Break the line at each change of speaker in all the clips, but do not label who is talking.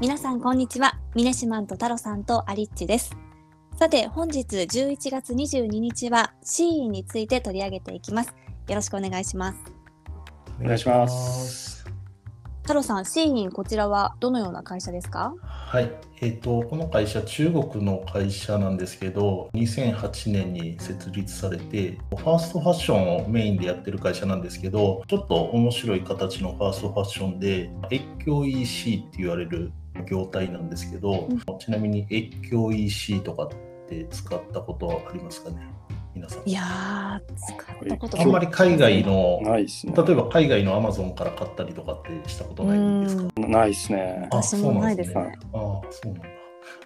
皆さんこんにちは。ミネシマンと太郎さんとアリッチです。さて本日11月22日はシーインについて取り上げていきます。よろしくお願いします。
お願いします。
太郎さんシーインこちらはどのような会社ですか？
はい、えーと、この会社、中国の会社なんですけど、2008年に設立されて、ファーストファッションをメインでやってる会社なんですけど、ちょっと面白い形のファーストファッションで、越境 EC って言われる業態なんですけど、うん、ちなみに越境 EC とかって使ったことはありますかね？皆さん。
いや使ったこと
あんまり海外の、ね、例えば海外のアマゾンから買ったりとかってしたことないんですか？
ないですね。
私もないですね。
あそうなんだ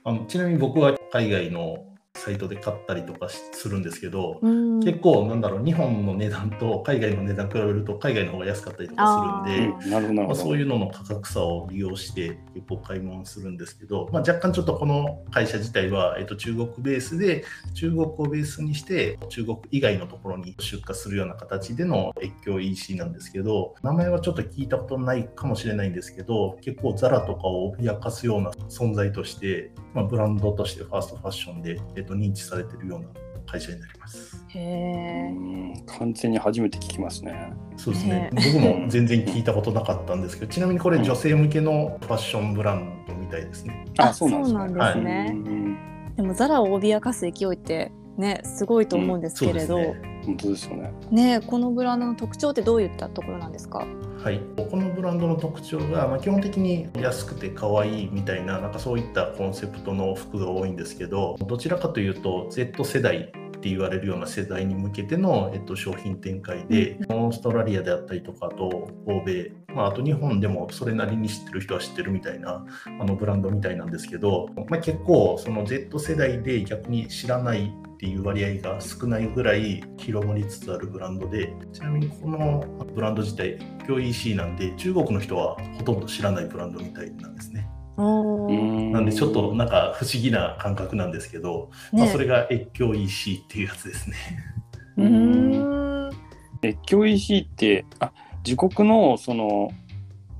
あのちなみに僕は海外のサイトで買ったりとかするんですけど、結構なんだろう日本の値段と海外の値段比べると海外の方が安かったりとかするんで、まあ、そういうのの価格差を利用して結構買い物するんですけど、まあ、若干ちょっとこの会社自体は、えっと、中国ベースで中国をベースにして中国以外のところに出荷するような形での越境 EC なんですけど名前はちょっと聞いたことないかもしれないんですけど結構ザラとかを脅かすような存在として、まあ、ブランドとしてファーストファッションで、えっと、認知されているような会社になります。
へえ。
完全に初めて聞きますね。
そうですね。僕も全然聞いたことなかったんですけど、ちなみにこれ女性向けのファッションブランドみたいですね。
あ、そうなんですね。でもザラを脅かす勢いってねすごいと思うんですけれど、うん
ね、本当ですよね。
ねこのブランドの特徴ってどういったところなんですか？
はい、このブランドの特徴が、まあ、基本的に安くて可愛いみたいななんかそういったコンセプトの服が多いんですけどどちらかというと Z 世代って言われるような世代に向けての、えっと、商品展開で、オーストラリアであったりとかと欧米、まあ、あと日本でもそれなりに知ってる人は知ってるみたいなあのブランドみたいなんですけど、まあ、結構その Z 世代で逆に知らないっていう割合が少ないぐらい広まりつつあるブランドでちなみにこのブランド自体今日 EC なんで中国の人はほとんど知らないブランドみたいなんですね。なんでちょっとなんか不思議な感覚なんですけど、ね、まあ、それが越境 EC っていうやつですね。
越境 EC ってあ自国のその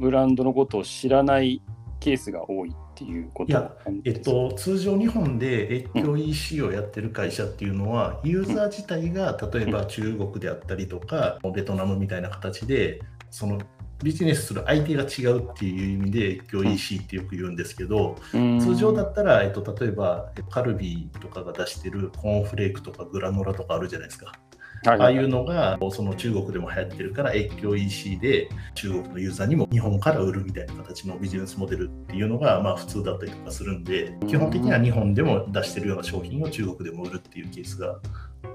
ブランドのことを知らないケースが多いっていうこといや、
えっと、通常日本で越境 EC をやってる会社っていうのは、うん、ユーザー自体が例えば中国であったりとか、うん、ベトナムみたいな形でそのビジネスする相手が違うっていう意味で越境 EC ってよく言うんですけど、うん、通常だったら、えっと、例えばカルビーとかが出してるコーンフレークとかグラノラとかあるじゃないですか。ああいうのがその中国でも流行ってるから越境 EC で中国のユーザーにも日本から売るみたいな形のビジネスモデルっていうのがまあ普通だったりとかするんで基本的には日本でも出してるような商品を中国でも売るっていうケースが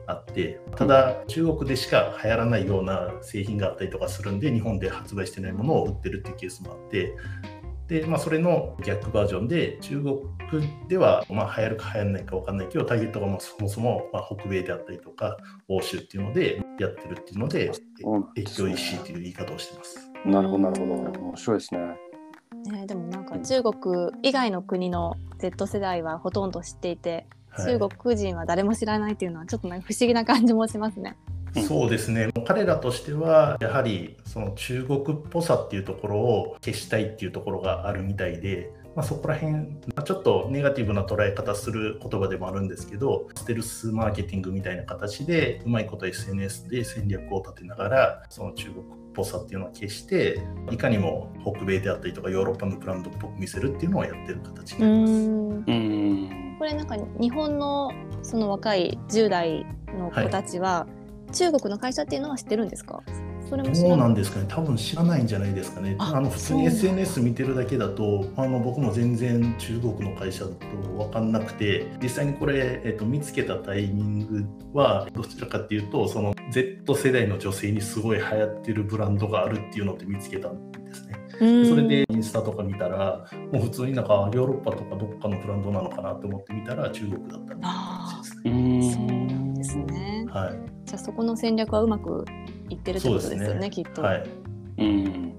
あってただ中国でしか流行らないような製品があったりとかするんで日本で発売してないものを売ってるっていうケースもあってで、まあ、それの逆バージョンで中国では、まあ、流行るか流行らないか分かんないけどターゲットがもそもそも、まあ、北米であったりとか欧州っていうのでやってるっていうので越境 EC という言い方をしてます。
なるほどなるほど面白いですね。
ね、でもなんか中国以外の国の Z 世代はほとんど知っていて、中国人は誰も知らないっていうのはちょっとね不思議な感じもしますね。
そうですね、彼らとしては、やはりその中国っぽさっていうところを消したいっていうところがあるみたいで、まあ、そこら辺、ちょっとネガティブな捉え方する言葉でもあるんですけど、ステルスマーケティングみたいな形で、うまいこと SNS で戦略を立てながら、その中国っぽさっていうのを消して、いかにも北米であったりとかヨーロッパのブランドっぽく見せるっていうのをやってる形になります。
これなんか日本のその若い10代の子たちは、はい中国の会社っていうのは知ってるんですか？
それもそうなんですかね。多分知らないんじゃないですかね。あの普通に SNS 見てるだけだとあの僕も全然中国の会社だと分かんなくて実際にこれ、えっと、見つけたタイミングはどちらかっていうとその Z 世代の女性にすごい流行ってるブランドがあるっていうので見つけたんですね。それでインスタとか見たらもう普通になんかヨーロッパとかどっかのブランドなのかなと思って見たら中国だったみたいな感じですね。
はい。じゃあそこの戦略はうまくいってるってことですよね、ねきっと。はい。
うん。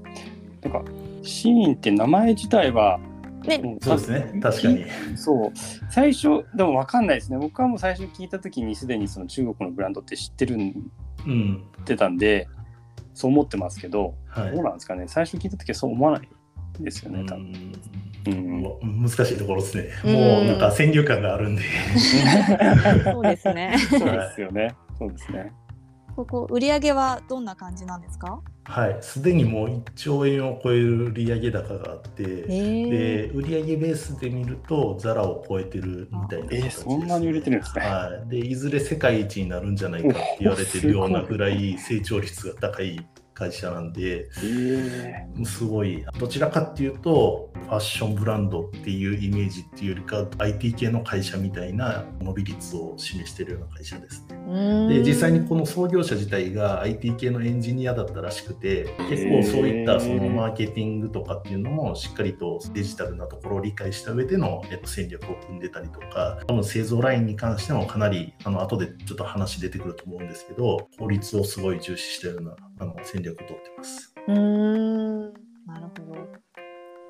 なんかシーンって名前自体は
ね、そうですね確かに
そう最初でも分かんないですね僕はもう最初聞いた時にすでにその中国のブランドって知ってるん、うん、ってたんでそう思ってますけど、はい、どうなんですかね最初聞いた時はそう思わないですよね多分うん
難しいところですね。
うん
もうなんか先入観があるんで。
そうですね。
そうですよね。そうですね。
ここ売上はどんな感じなんですか？
はい、すでにもう1兆円を超える売上高があって、
え
で売上ベースで見るとザラを超えてるみたいな形
えー
です、
そんなに売れてるんですね。
はい、でいずれ世界一になるんじゃないかって言われてるようなぐらい成長率が高い会社なんで
え。
すごい。どちらかっていうとファッションブランドっていうイメージっていうよりか IT 系の会社みたいな伸び率を示しているような会社ですね。で実際にこの創業者自体が IT 系のエンジニアだったらしくて結構そういったそのマーケティングとかっていうのもしっかりとデジタルなところを理解した上でのえっと戦略を組んでたりとか多分製造ラインに関してもかなりあの後でちょっと話出てくると思うんですけど効率をすごい重視したようなあの戦略をとってます。
うーん。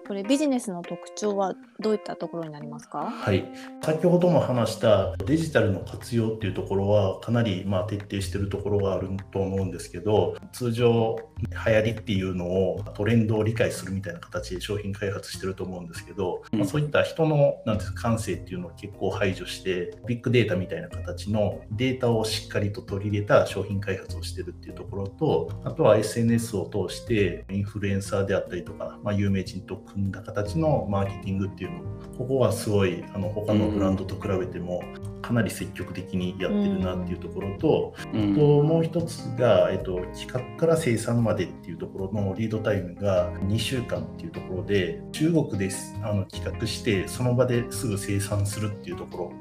これビジネスの特徴はどういったところになりますか？
はい、先ほども話したデジタルの活用っていうところはかなりまあ徹底してるところがあると思うんですけど通常流行りっていうのをトレンドを理解するみたいな形で商品開発してると思うんですけど、
うん
まあ、そういった人のなんていうか感性っていうのを結構排除してビッグデータみたいな形のデータをしっかりと取り入れた商品開発をしてるっていうところとあとは SNS を通してインフルエンサーであったりとか、まあ、有名人と組んだ形のマーケティングっていうのここはすごいあの他のブランドと比べてもかなり積極的にやってるなっていうところと、
ー
ともう一つが、えっと、企画から生産までっていうところのリードタイムが2週間っていうところで中国ですあの企画してその場ですぐ生産するっていうところ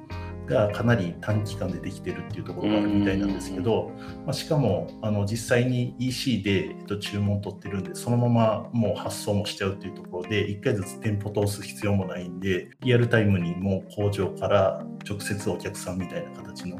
がかなり短期間でできてるっていうところがあるみたいなんですけど、まあ、しかもあの実際に EC で、えっと、注文取ってるんでそのままもう発送もしちゃうっていうところで1回ずつ店舗通す必要もないんでリアルタイムにもう工場から直接お客さんみたいな形の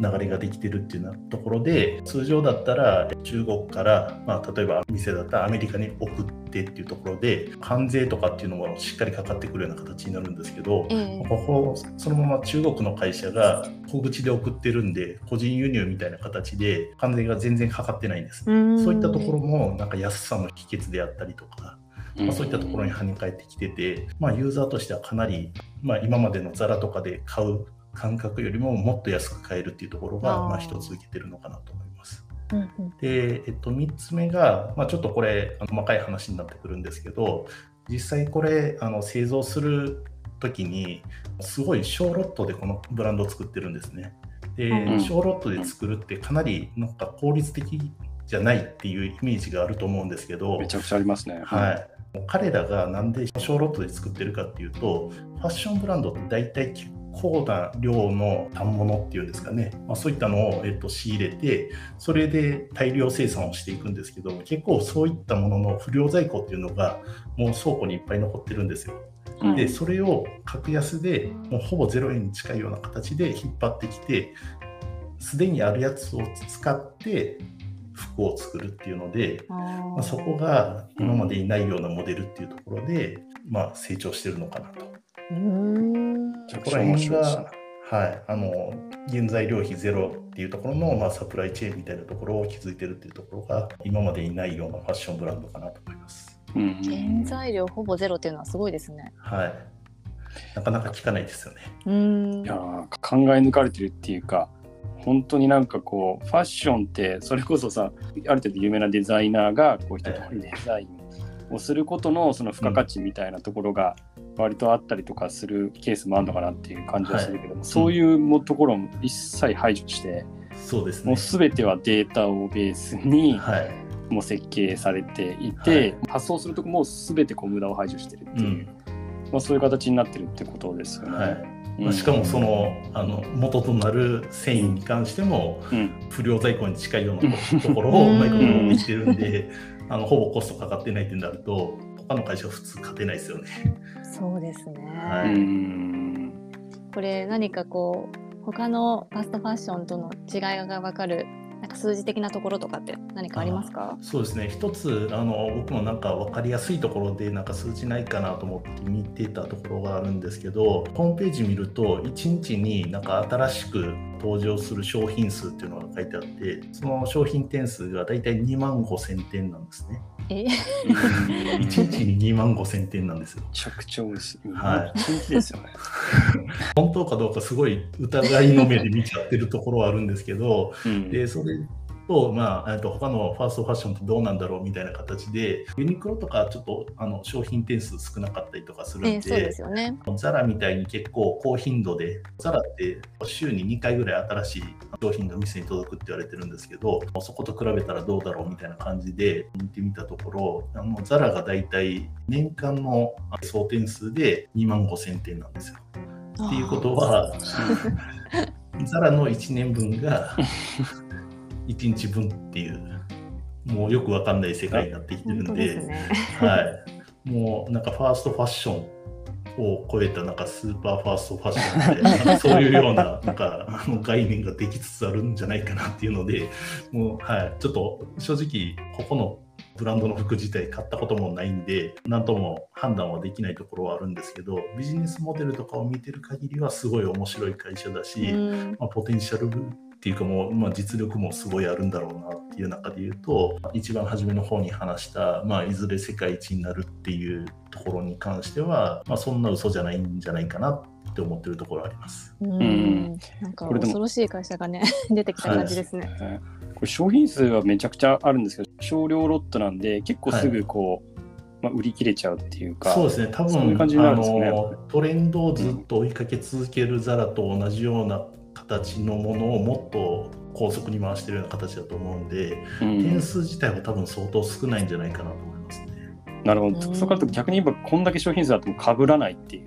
流れができてるっていうようなところで通常だったら中国から、まあ、例えば店だったらアメリカに送ってっていうところで関税とかっていうのもしっかりかかってくるような形になるんですけど、
え
ここそのまま中国の会社が小口で送ってるんで個人輸入みたいな形で関税が全然かかってないんです、
ー
そういったところもなんか安さの秘訣であったりとか、まあ、そういったところに跳ね返ってきてて、まあ、ユーザーとしてはかなり、まあ、今までのザラとかで買う感覚よりももっと安く買えるっていうところがまあ一つ受けてるのかなと思います。
うんうん
で、えっと、3つ目が、まあ、ちょっとこれあの細かい話になってくるんですけど実際これあの製造する時にすごい小ロットでこのブランドを作ってるんですね。で、
うん
小ロットで作るってかなりなんか効率的じゃないっていうイメージがあると思うんですけど、
めちゃくちゃありますね。
はい、彼らがなんで小ロットで作ってるかっていうとファッションブランドって大体結構な量の反物っていうんですかね、まあ、そういったのを、えっと、仕入れてそれで大量生産をしていくんですけど結構そういったものの不良在庫っていうのがもう倉庫にいっぱい残ってるんですよ。
うん
でそれを格安でもうほぼ0円に近いような形で引っ張ってきてすでにあるやつを使って服を作るっていうので、
あ
まあ、そこが今までにないようなモデルっていうところで、まあ、成長してるのかなと。
うーん
めちゃくちゃ面白いですね。
はい、あの原材料費ゼロっていうところの、まあ、サプライチェーンみたいなところを築いてるっていうところが今までにないようなファッションブランドかなと思います。
うん
原材料ほぼゼロっていうのはすごいですね。
はい、なかなか聞かないですよね。
うーん
いやー考え抜かれてるっていうか本当になんかこうファッションってそれこそさある程度有名なデザイナーがこう一通りデザインをすることのその付加価値みたいなところが割とあったりとかするケースもあるのかなっていう感じはするけども、
はい。
そういうもところも一切排除して、
そうですね。
もう。全てはデータをベースに
はい、
もう設計されていて、
はい。
発送するとこも全てこう無駄を排除してるっていう、
うん。
まあ、そういう形になってるってことですよね。
はい。しかもそのあの元となる繊維に関しても
うん。
不良在庫に近いようなところをうまいこと持ってきてるんであのほぼコストかかってないってなると他の会社は普通勝てないですよね。
そうですね。
は
う
い
ん
これ何かこう他のファストファッションとの違いが分かるなんか数字的なところとかって何かありますか？
そうですね一つあの僕もなんか分かりやすいところでなんか数字ないかなと思って見てたところがあるんですけどホームページ見ると1日になんか新しく登場する商品数っていうのが書いてあってその商品点数が大体2万5000点なんですね。
え？
1日に2万5000点なんですよ。
めちゃくちゃ多いです。
はい。
一日ですよね。
本当かどうかすごい疑いの目で見ちゃってるところはあるんですけど
うん。
でそれと、まあ、えっと他のファーストファッションってどうなんだろうみたいな形でユニクロとかちょっとあの商品点数少なかったりとかするんで,、
えそうですよね。
ザラみたいに結構高頻度でザラって週に2回ぐらい新しい商品が店に届くって言われてるんですけどそこと比べたらどうだろうみたいな感じで見てみたところあのザラがだいたい年間の総点数で2万5000点なんですよ。っていうことはザラ の1年分が1日分っていうもうよくわかんない世界になってきてるんで
ね。
はい、もうなんかファーストファッションを超えたなんかスーパーファーストファッションみたいなそういうようななんか概念ができつつあるんじゃないかなっていうのでもう、はい、ちょっと正直ここのブランドの服自体買ったこともないんで何とも判断はできないところはあるんですけどビジネスモデルとかを見てる限りはすごい面白い会社だし、
うん。
まあ、ポテンシャルっていうかもう、まあ、実力もすごいあるんだろうなっていう中で言うと一番初めの方に話した、まあ、いずれ世界一になるっていうところに関しては、まあ、そんな嘘じゃないんじゃないかなって思ってるところはあります。
うん。なんか恐ろしい会社がね 出てきた感じですね。
ね。これ商品数はめちゃくちゃあるんですけど少量ロットなんで結構すぐこう、まあ、売り切れちゃうっていうか
そうですね。多分
そういうね。
あのトレンドをずっと追いかけ続けるザラと同じような形のものをもっと高速に回してるような形だと思うんで、
うん。
点数自体は多分相当少ないんじゃないかなと思いますね。
なるほど、
うん。
そこからと逆に言えばこんだけ商品数あっても被らないっていう。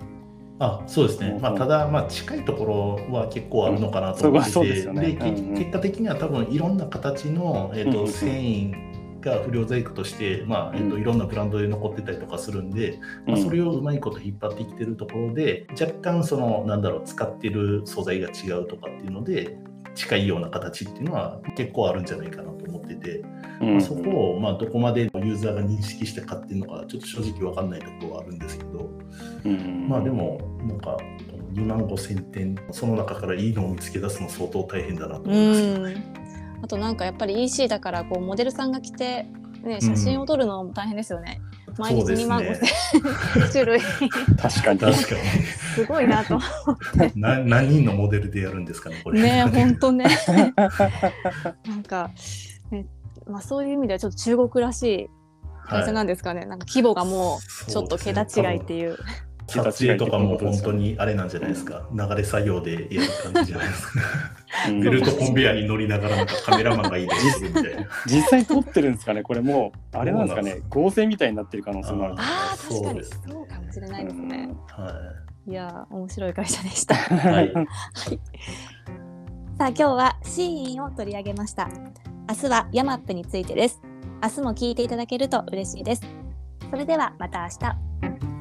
あそうですね、
うん。
まあ、ただ、まあ、近いところは結構あるのかなと思って
うそうですよね。
で
うんうん。
結果的には多分いろんな形の、えーと繊維が不良細工として、まあえーと
うん
いろんなブランドで残ってたりとかするんで、まあ、それをうまいこと引っ張ってきてるところで、若干そのなんだろう使ってる素材が違うとかっていうので近いような形っていうのは結構あるんじゃないかなと思ってて、
うん
まあ、そこをまあどこまでユーザーが認識して買ってるのかちょっと正直わかんないところはあるんですけど。
うん
まあでも、なんか、2万5千点、その中からいいのを見つけ出すの相当大変だなと思いますけどね。
あとなんかやっぱり EC だからこうモデルさんが来て、ね、写真を撮るのも大変ですよね。毎日2万5千 種類
確かに
確か
すごいなと。
に な。何人のモデルでやるんですかね、これ。
ね本当ね。なんか、ねまあ、そういう意味ではちょっと中国らしい会社なんですかね。なんか規模がもうちょっと桁違いっていう。
撮影とかも本当にあれなんじゃないですか。流れ作業でやる感じじゃないですか。
うん
ベルトコンベヤーに乗りながらなんかカメラマンが移動するみたいな。
実際撮ってるんですかねこれもうあれなんですかね合成みたいになってる可能性もある
ああ確かにそうかもしれないですね。
はい
やー面白い会社でした。
い。はい。
さあ今日はシーインを取り上げました。明日はヤマップについてです。明日も聞いていただけると嬉しいです。それではまた明日。